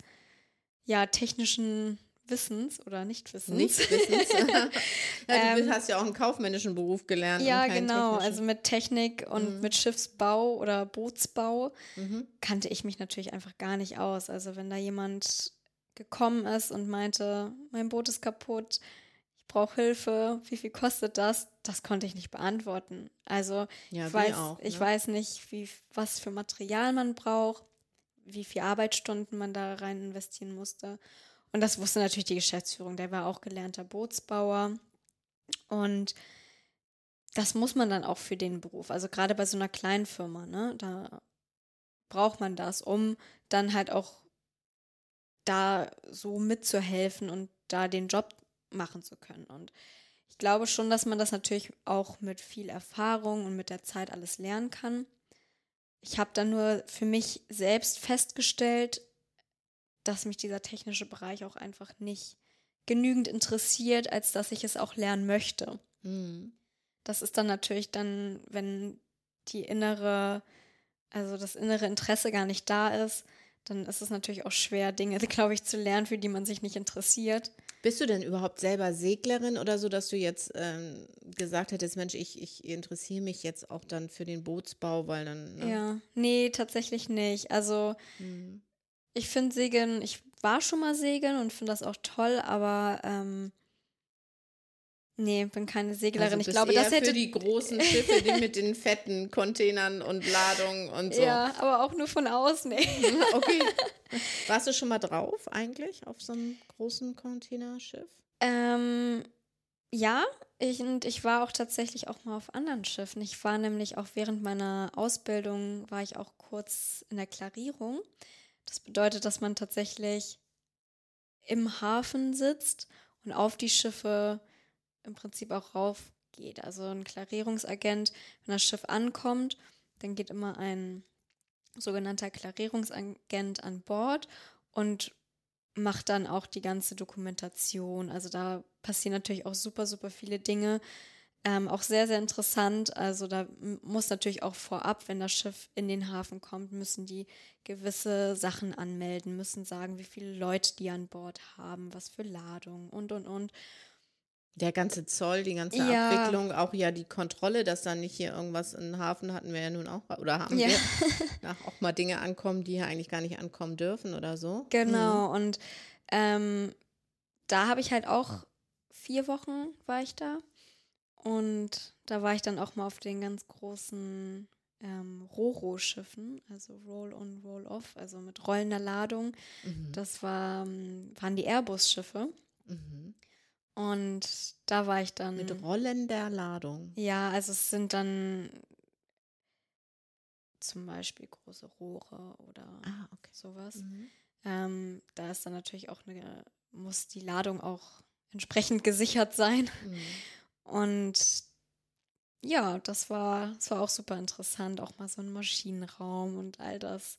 ja, technischen Wissens oder Nichtwissens. Nichtwissens. ja, du ähm, hast ja auch einen kaufmännischen Beruf gelernt. Ja, genau. Also mit Technik und mhm. mit Schiffsbau oder Bootsbau mhm. kannte ich mich natürlich einfach gar nicht aus. Also wenn da jemand gekommen ist und meinte, mein Boot ist kaputt, brauche Hilfe, wie viel kostet das? Das konnte ich nicht beantworten. Also ja, ich, weiß, auch, ne? ich weiß nicht, wie, was für Material man braucht wie viel Arbeitsstunden man da rein investieren musste. Und das wusste natürlich die Geschäftsführung. Der war auch gelernter Bootsbauer. Und das muss man dann auch für den Beruf. Also gerade bei so einer kleinen Firma, ne, da braucht man das, um dann halt auch da so mitzuhelfen und da den Job machen zu können. Und ich glaube schon, dass man das natürlich auch mit viel Erfahrung und mit der Zeit alles lernen kann. Ich habe dann nur für mich selbst festgestellt, dass mich dieser technische Bereich auch einfach nicht genügend interessiert, als dass ich es auch lernen möchte. Mhm. Das ist dann natürlich dann, wenn die innere, also das innere Interesse gar nicht da ist, dann ist es natürlich auch schwer, Dinge, glaube ich, zu lernen, für die man sich nicht interessiert. Bist du denn überhaupt selber Seglerin oder so, dass du jetzt ähm, gesagt hättest, Mensch, ich, ich interessiere mich jetzt auch dann für den Bootsbau, weil dann. Ne? Ja, nee, tatsächlich nicht. Also hm. ich finde Segeln, ich war schon mal segeln und finde das auch toll, aber ähm, Nee, bin keine Seglerin. Also ich glaube, das hätte für die großen Schiffe, die mit den fetten Containern und Ladungen und so. Ja, aber auch nur von außen. Nee. okay. Warst du schon mal drauf eigentlich auf so einem großen Containerschiff? Ähm, ja, ich, und ich war auch tatsächlich auch mal auf anderen Schiffen. Ich war nämlich auch während meiner Ausbildung war ich auch kurz in der Klarierung. Das bedeutet, dass man tatsächlich im Hafen sitzt und auf die Schiffe im Prinzip auch raufgeht. Also ein Klarierungsagent, wenn das Schiff ankommt, dann geht immer ein sogenannter Klarierungsagent an Bord und macht dann auch die ganze Dokumentation. Also da passieren natürlich auch super, super viele Dinge. Ähm, auch sehr, sehr interessant. Also da muss natürlich auch vorab, wenn das Schiff in den Hafen kommt, müssen die gewisse Sachen anmelden, müssen sagen, wie viele Leute die an Bord haben, was für Ladung und, und, und. Der ganze Zoll, die ganze ja. Abwicklung, auch ja die Kontrolle, dass dann nicht hier irgendwas im Hafen hatten wir ja nun auch, oder haben ja. wir, auch mal Dinge ankommen, die hier eigentlich gar nicht ankommen dürfen oder so. Genau, mhm. und ähm, da habe ich halt auch vier Wochen war ich da. Und da war ich dann auch mal auf den ganz großen ähm, Roro-Schiffen, also Roll-on, Roll-off, also mit rollender Ladung. Mhm. Das war, ähm, waren die Airbus-Schiffe. Mhm. Und da war ich dann. Mit rollender Ladung. Ja, also es sind dann zum Beispiel große Rohre oder ah, okay. sowas. Mhm. Ähm, da ist dann natürlich auch eine, muss die Ladung auch entsprechend gesichert sein. Mhm. Und ja, das war, das war auch super interessant, auch mal so ein Maschinenraum und all das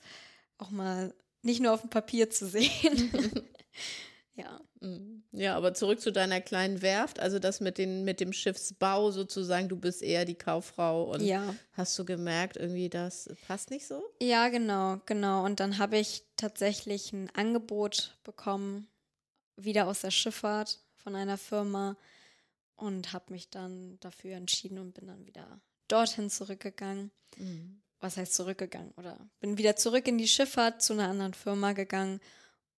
auch mal nicht nur auf dem Papier zu sehen. Ja. Mhm. Ja, aber zurück zu deiner kleinen Werft, also das mit, den, mit dem Schiffsbau sozusagen, du bist eher die Kauffrau und ja. hast du gemerkt, irgendwie das passt nicht so? Ja, genau, genau. Und dann habe ich tatsächlich ein Angebot bekommen, wieder aus der Schifffahrt von einer Firma und habe mich dann dafür entschieden und bin dann wieder dorthin zurückgegangen. Mhm. Was heißt zurückgegangen? Oder bin wieder zurück in die Schifffahrt zu einer anderen Firma gegangen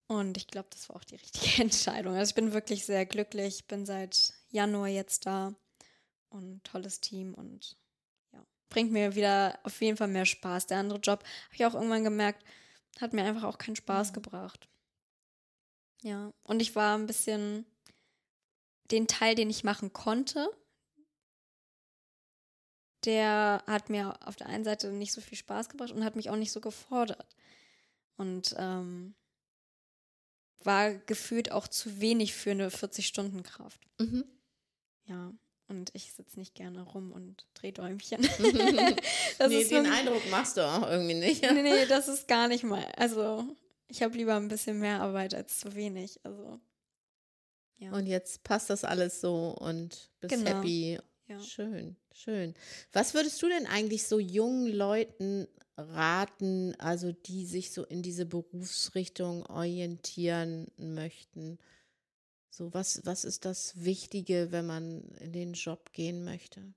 und ich glaube, das war auch die richtige Entscheidung. Also ich bin wirklich sehr glücklich, bin seit Januar jetzt da und tolles Team und ja, bringt mir wieder auf jeden Fall mehr Spaß. Der andere Job, habe ich auch irgendwann gemerkt, hat mir einfach auch keinen Spaß mhm. gebracht. Ja, und ich war ein bisschen den Teil, den ich machen konnte, der hat mir auf der einen Seite nicht so viel Spaß gebracht und hat mich auch nicht so gefordert. Und ähm, war gefühlt auch zu wenig für eine 40-Stunden-Kraft. Mhm. Ja, und ich sitze nicht gerne rum und drehe Däumchen. nee, den Eindruck machst du auch irgendwie nicht. nee, nee, das ist gar nicht mal. Also, ich habe lieber ein bisschen mehr Arbeit als zu wenig. Also, ja. Und jetzt passt das alles so und bist genau. happy. Ja. Schön, schön. Was würdest du denn eigentlich so jungen Leuten raten, also die sich so in diese Berufsrichtung orientieren möchten? So, was, was ist das Wichtige, wenn man in den Job gehen möchte?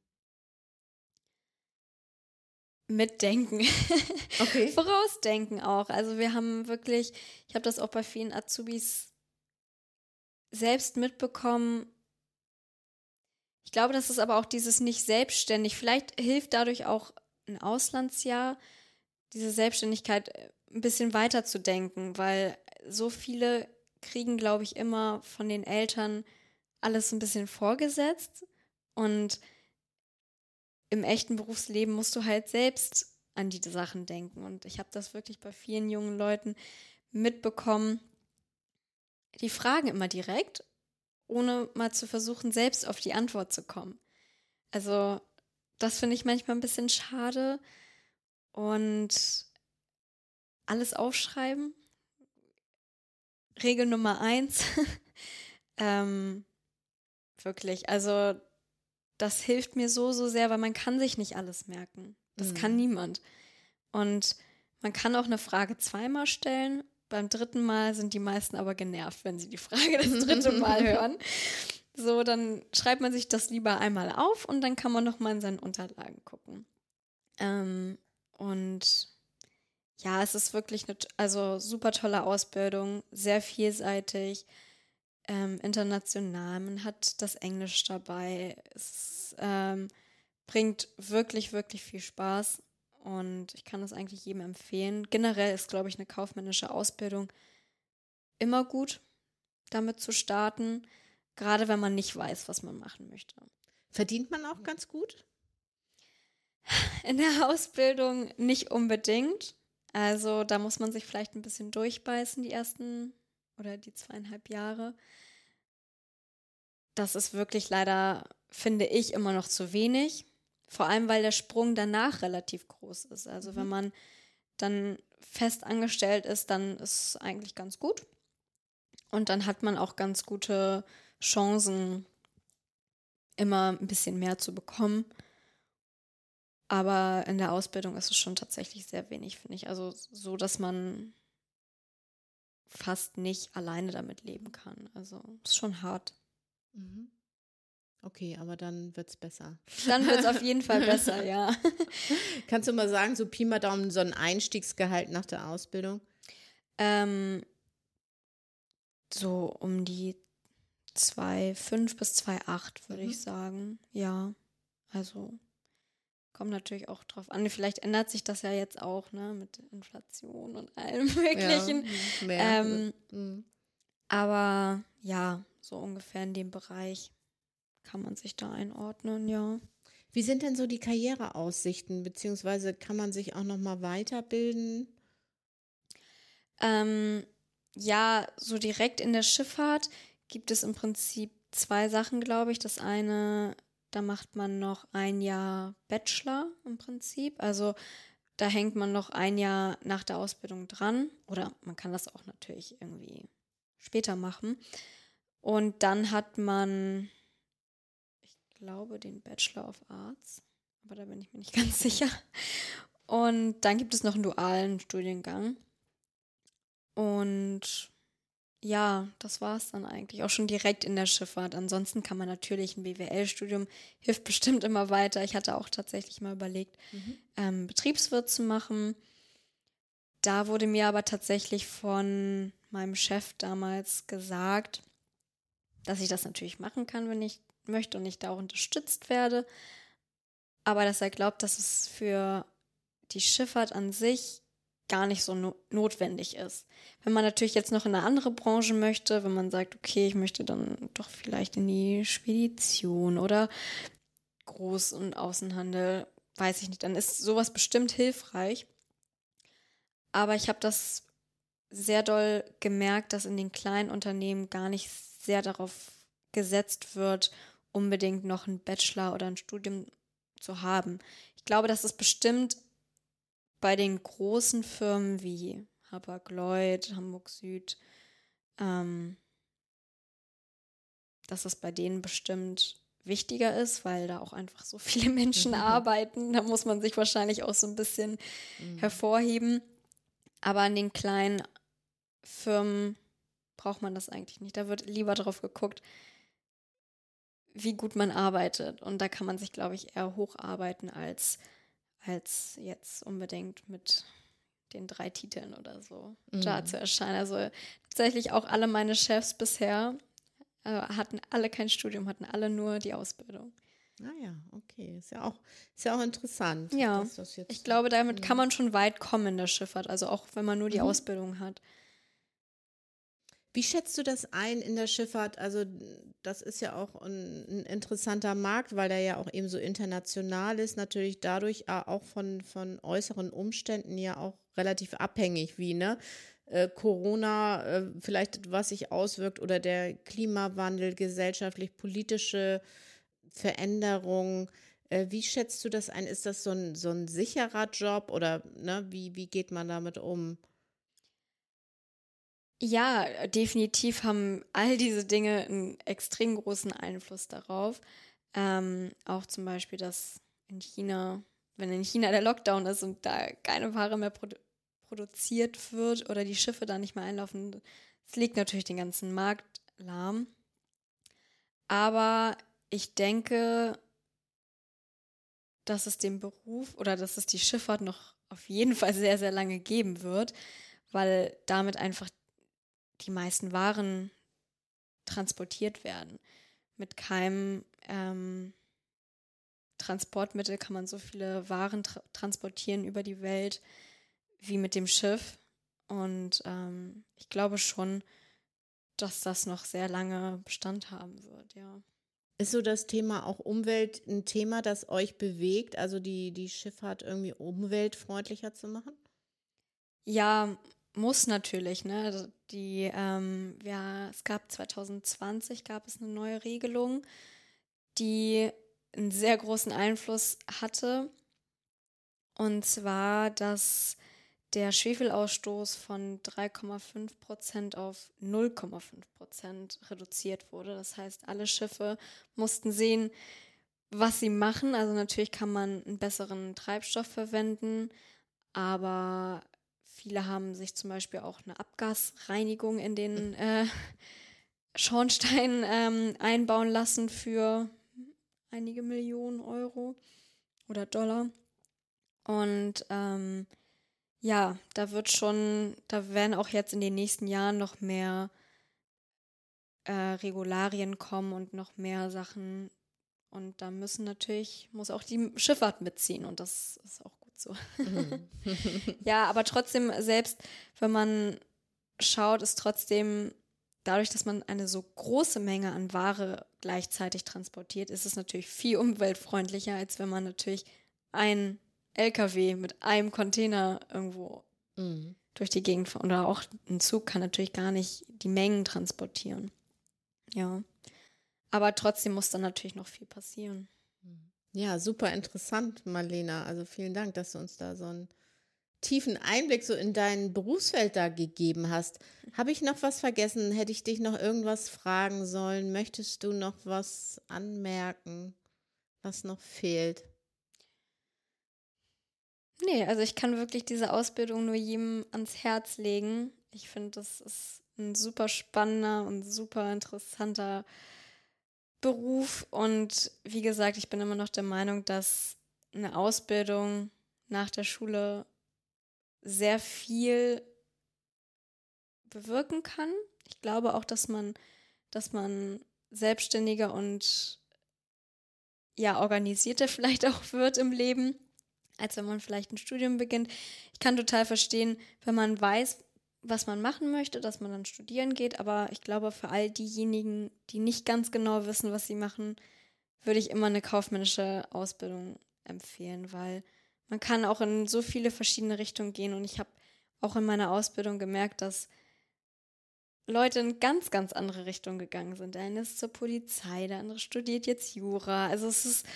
Mitdenken. Okay. Vorausdenken auch. Also wir haben wirklich, ich habe das auch bei vielen Azubis selbst mitbekommen. Ich glaube, das ist aber auch dieses nicht selbstständig. Vielleicht hilft dadurch auch ein Auslandsjahr, diese Selbstständigkeit äh, ein bisschen weiter zu denken, weil so viele kriegen, glaube ich, immer von den Eltern alles ein bisschen vorgesetzt. Und im echten Berufsleben musst du halt selbst an die Sachen denken. Und ich habe das wirklich bei vielen jungen Leuten mitbekommen. Die fragen immer direkt, ohne mal zu versuchen, selbst auf die Antwort zu kommen. Also, das finde ich manchmal ein bisschen schade. Und alles aufschreiben. Regel Nummer eins. ähm, wirklich, also das hilft mir so, so sehr, weil man kann sich nicht alles merken. Das mhm. kann niemand. Und man kann auch eine Frage zweimal stellen. Beim dritten Mal sind die meisten aber genervt, wenn sie die Frage das dritte Mal hören. So, dann schreibt man sich das lieber einmal auf und dann kann man noch mal in seinen Unterlagen gucken. Ähm, und ja, es ist wirklich eine also super tolle Ausbildung, sehr vielseitig, ähm, international. Man hat das Englisch dabei. Es ähm, bringt wirklich, wirklich viel Spaß und ich kann das eigentlich jedem empfehlen. Generell ist, glaube ich, eine kaufmännische Ausbildung immer gut, damit zu starten, gerade wenn man nicht weiß, was man machen möchte. Verdient man auch ganz gut? In der Ausbildung nicht unbedingt. Also da muss man sich vielleicht ein bisschen durchbeißen, die ersten oder die zweieinhalb Jahre. Das ist wirklich leider, finde ich, immer noch zu wenig. Vor allem, weil der Sprung danach relativ groß ist. Also mhm. wenn man dann fest angestellt ist, dann ist es eigentlich ganz gut. Und dann hat man auch ganz gute Chancen, immer ein bisschen mehr zu bekommen. Aber in der Ausbildung ist es schon tatsächlich sehr wenig, finde ich. Also so, dass man fast nicht alleine damit leben kann. Also ist schon hart. Mhm. Okay, aber dann wird es besser. Dann wird es auf jeden Fall besser, ja. Kannst du mal sagen, so Pi mal Daumen, so ein Einstiegsgehalt nach der Ausbildung? Ähm, so um die 2,5 bis 2,8 würde mhm. ich sagen. Ja, also Kommt natürlich auch drauf an. Vielleicht ändert sich das ja jetzt auch, ne, mit Inflation und allem Möglichen. Ja, mehr. Ähm, mhm. Aber ja, so ungefähr in dem Bereich kann man sich da einordnen, ja. Wie sind denn so die Karriereaussichten, beziehungsweise kann man sich auch noch mal weiterbilden? Ähm, ja, so direkt in der Schifffahrt gibt es im Prinzip zwei Sachen, glaube ich. Das eine da macht man noch ein Jahr Bachelor im Prinzip. Also da hängt man noch ein Jahr nach der Ausbildung dran. Oder man kann das auch natürlich irgendwie später machen. Und dann hat man, ich glaube, den Bachelor of Arts. Aber da bin ich mir nicht ganz sicher. Und dann gibt es noch einen dualen Studiengang. Und ja, das war es dann eigentlich. Auch schon direkt in der Schifffahrt. Ansonsten kann man natürlich ein BWL-Studium, hilft bestimmt immer weiter. Ich hatte auch tatsächlich mal überlegt, mhm. ähm, Betriebswirt zu machen. Da wurde mir aber tatsächlich von meinem Chef damals gesagt, dass ich das natürlich machen kann, wenn ich möchte und ich da auch unterstützt werde. Aber dass er glaubt, dass es für die Schifffahrt an sich gar nicht so no notwendig ist. Wenn man natürlich jetzt noch in eine andere Branche möchte, wenn man sagt, okay, ich möchte dann doch vielleicht in die Spedition oder Groß- und Außenhandel, weiß ich nicht, dann ist sowas bestimmt hilfreich. Aber ich habe das sehr doll gemerkt, dass in den kleinen Unternehmen gar nicht sehr darauf gesetzt wird, unbedingt noch einen Bachelor oder ein Studium zu haben. Ich glaube, dass es bestimmt bei den großen Firmen wie Hapag-Lloyd, Hamburg Süd, ähm, dass es bei denen bestimmt wichtiger ist, weil da auch einfach so viele Menschen mhm. arbeiten. Da muss man sich wahrscheinlich auch so ein bisschen mhm. hervorheben. Aber an den kleinen Firmen braucht man das eigentlich nicht. Da wird lieber drauf geguckt, wie gut man arbeitet. Und da kann man sich, glaube ich, eher hocharbeiten als als jetzt unbedingt mit den drei Titeln oder so mhm. da zu erscheinen. Also tatsächlich auch alle meine Chefs bisher äh, hatten alle kein Studium, hatten alle nur die Ausbildung. Ah ja, okay. Ist ja auch, ist ja auch interessant. Ja, ich glaube, damit kann man schon weit kommen in der Schifffahrt, also auch wenn man nur die mhm. Ausbildung hat. Wie schätzt du das ein in der Schifffahrt? Also das ist ja auch ein, ein, interessanter Markt, weil der ja auch eben so international ist, natürlich dadurch auch von, von äußeren Umständen ja auch relativ abhängig, wie ne? Äh, Corona äh, vielleicht was sich auswirkt oder der Klimawandel, gesellschaftlich-politische Veränderungen. Äh, wie schätzt du das ein? Ist das so ein, so ein sicherer Job oder ne, wie, wie geht man damit um? Ja, definitiv haben all diese Dinge einen extrem großen Einfluss darauf. Ähm, auch zum Beispiel, dass in China, wenn in China der Lockdown ist und da keine Ware mehr produ produziert wird oder die Schiffe da nicht mehr einlaufen, es legt natürlich den ganzen Markt lahm. Aber ich denke, dass es den Beruf oder dass es die Schifffahrt noch auf jeden Fall sehr, sehr lange geben wird, weil damit einfach die meisten Waren transportiert werden. Mit keinem ähm, Transportmittel kann man so viele Waren tra transportieren über die Welt wie mit dem Schiff. Und ähm, ich glaube schon, dass das noch sehr lange Bestand haben wird, ja. Ist so das Thema auch Umwelt ein Thema, das euch bewegt, also die, die Schifffahrt irgendwie umweltfreundlicher zu machen? Ja, muss natürlich, ne? Also die, ähm, ja, es gab 2020 gab es eine neue Regelung, die einen sehr großen Einfluss hatte. Und zwar, dass der Schwefelausstoß von 3,5 Prozent auf 0,5 Prozent reduziert wurde. Das heißt, alle Schiffe mussten sehen, was sie machen. Also natürlich kann man einen besseren Treibstoff verwenden, aber Viele haben sich zum Beispiel auch eine Abgasreinigung in den äh, Schornstein ähm, einbauen lassen für einige Millionen Euro oder Dollar. Und ähm, ja, da wird schon, da werden auch jetzt in den nächsten Jahren noch mehr äh, Regularien kommen und noch mehr Sachen. Und da müssen natürlich, muss auch die Schifffahrt mitziehen und das ist auch so. Mhm. ja, aber trotzdem, selbst wenn man schaut, ist trotzdem dadurch, dass man eine so große Menge an Ware gleichzeitig transportiert, ist es natürlich viel umweltfreundlicher, als wenn man natürlich ein LKW mit einem Container irgendwo mhm. durch die Gegend. Oder auch ein Zug kann natürlich gar nicht die Mengen transportieren. Ja. Aber trotzdem muss dann natürlich noch viel passieren. Ja, super interessant, Marlena. Also vielen Dank, dass du uns da so einen tiefen Einblick so in dein Berufsfeld da gegeben hast. Habe ich noch was vergessen? Hätte ich dich noch irgendwas fragen sollen? Möchtest du noch was anmerken, was noch fehlt? Nee, also ich kann wirklich diese Ausbildung nur jedem ans Herz legen. Ich finde, das ist ein super spannender und super interessanter Beruf und wie gesagt, ich bin immer noch der Meinung, dass eine Ausbildung nach der Schule sehr viel bewirken kann. Ich glaube auch, dass man, dass man selbstständiger und ja, organisierter vielleicht auch wird im Leben, als wenn man vielleicht ein Studium beginnt. Ich kann total verstehen, wenn man weiß, was man machen möchte, dass man dann studieren geht. Aber ich glaube, für all diejenigen, die nicht ganz genau wissen, was sie machen, würde ich immer eine kaufmännische Ausbildung empfehlen, weil man kann auch in so viele verschiedene Richtungen gehen. Und ich habe auch in meiner Ausbildung gemerkt, dass Leute in ganz, ganz andere Richtungen gegangen sind. Der eine ist zur Polizei, der andere studiert jetzt Jura. Also es ist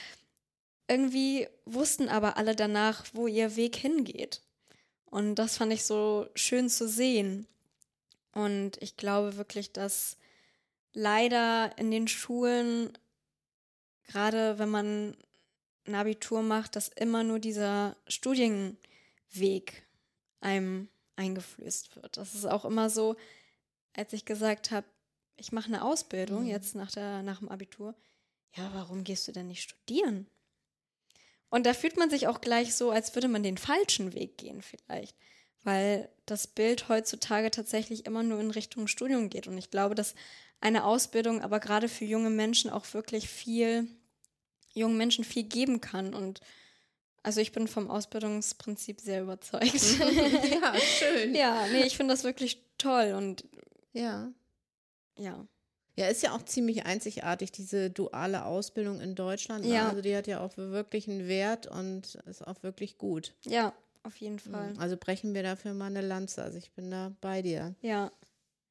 irgendwie wussten aber alle danach, wo ihr Weg hingeht. Und das fand ich so schön zu sehen. Und ich glaube wirklich, dass leider in den Schulen, gerade wenn man ein Abitur macht, dass immer nur dieser Studienweg einem eingeflößt wird. Das ist auch immer so, als ich gesagt habe, ich mache eine Ausbildung mhm. jetzt nach, der, nach dem Abitur. Ja, warum gehst du denn nicht studieren? Und da fühlt man sich auch gleich so, als würde man den falschen Weg gehen vielleicht, weil das Bild heutzutage tatsächlich immer nur in Richtung Studium geht. Und ich glaube, dass eine Ausbildung aber gerade für junge Menschen auch wirklich viel, jungen Menschen viel geben kann. Und also ich bin vom Ausbildungsprinzip sehr überzeugt. ja, schön. ja, nee, ich finde das wirklich toll und ja. ja. Ja, ist ja auch ziemlich einzigartig, diese duale Ausbildung in Deutschland. ne? Ja. Also die hat ja auch wirklich einen Wert und ist auch wirklich gut. Ja, auf jeden Fall. Also brechen wir dafür mal eine Lanze. Also ich bin da bei dir. Ja,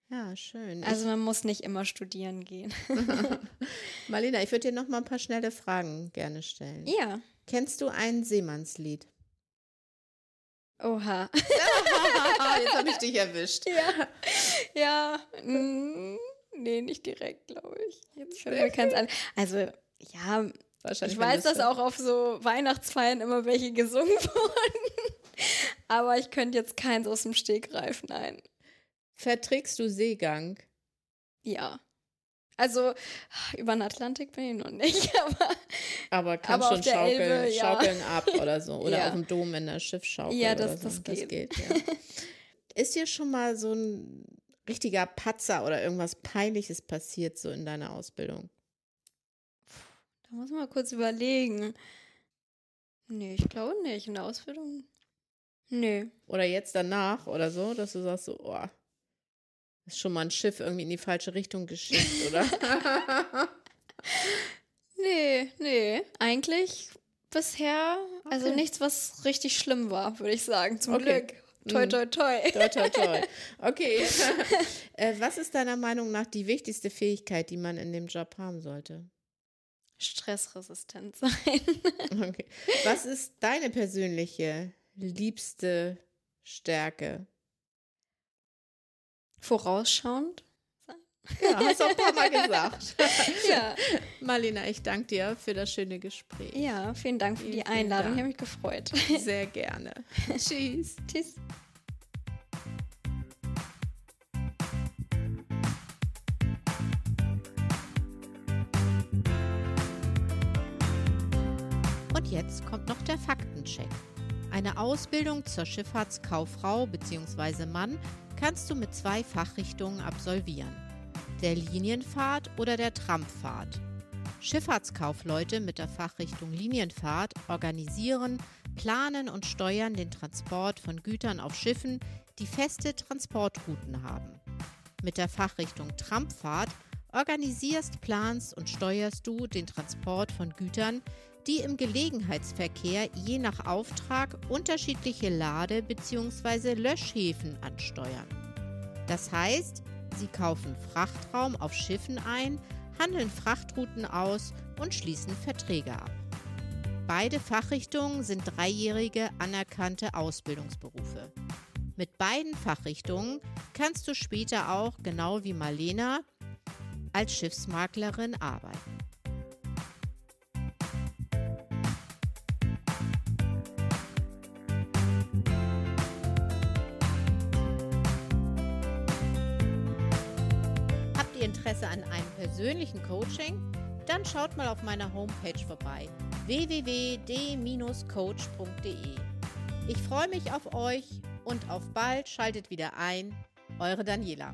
Ja, schön. also man muss nicht immer studieren gehen. Marlena, ich würde dir noch mal ein paar schnelle Fragen gerne stellen. Ja. Kennst du ein Seemannslied? Oha. Jetzt habe ich dich erwischt. Ja. Ja. mm, Nee, nicht direkt, glaube ich. Jetzt fällt mir keins an. Also, ja, Wahrscheinlich ich weiß, dass auch auf so Weihnachtsfeiern immer welche gesungen wurden. Aber ich könnte jetzt keins aus dem Stegreif, nein. Verträgst du Seegang? Ja. Also, über den Atlantik bin ich noch nicht, aber Aber auf schon schaukeln, Elbe, ja. schaukeln ab oder so. Oder Ja. auf dem Dom in der Schiffsschaukel. Ja, das- so. das geht. ja. Ist dir schon mal so ein richtiger Patzer oder irgendwas Peinliches passiert so in deiner Ausbildung? da muss man mal kurz überlegen. Nee, ich glaube nicht. In der Ausbildung? Nee. Oder jetzt danach oder so, dass du sagst so, oh, ist schon mal ein Schiff irgendwie in die falsche Richtung geschickt, oder? Nee, nee. Eigentlich bisher, also Okay. nichts, was richtig schlimm war, würde ich sagen. Zum Okay. Glück. Toi, Mhm. toi, toi. toi, toi, toi. Okay. äh, was ist deiner Meinung nach die wichtigste Fähigkeit, die man in dem Job haben sollte? Stressresistent sein. Okay. Was ist deine persönliche liebste Stärke? Vorausschauend? Ja, hast du auch ein paar Mal gesagt. Ja. Marlena, ich danke dir für das schöne Gespräch. Ja, vielen Dank für Vielen, die Einladung. Ich habe mich gefreut. Sehr gerne. Tschüss. Tschüss. Und jetzt kommt noch der Faktencheck. Eine Ausbildung zur Schifffahrtskauffrau bzw. Mann kannst du mit zwei Fachrichtungen absolvieren. Der Linienfahrt oder der Trampfahrt. Schifffahrtskaufleute mit der Fachrichtung Linienfahrt organisieren, planen und steuern den Transport von Gütern auf Schiffen, die feste Transportrouten haben. Mit der Fachrichtung Trampfahrt organisierst, planst und steuerst du den Transport von Gütern, die im Gelegenheitsverkehr je nach Auftrag unterschiedliche Lade- bzw. Löschhäfen ansteuern. Das heißt, sie kaufen Frachtraum auf Schiffen ein, handeln Frachtrouten aus und schließen Verträge ab. Beide Fachrichtungen sind dreijährige anerkannte Ausbildungsberufe. Mit beiden Fachrichtungen kannst du später auch, genau wie Marlena, als Schiffsmaklerin arbeiten. Persönlichen Coaching? Dann schaut mal auf meiner Homepage vorbei www.d-coach.de. Ich freue mich auf euch und auf bald schaltet wieder ein. Eure Daniela.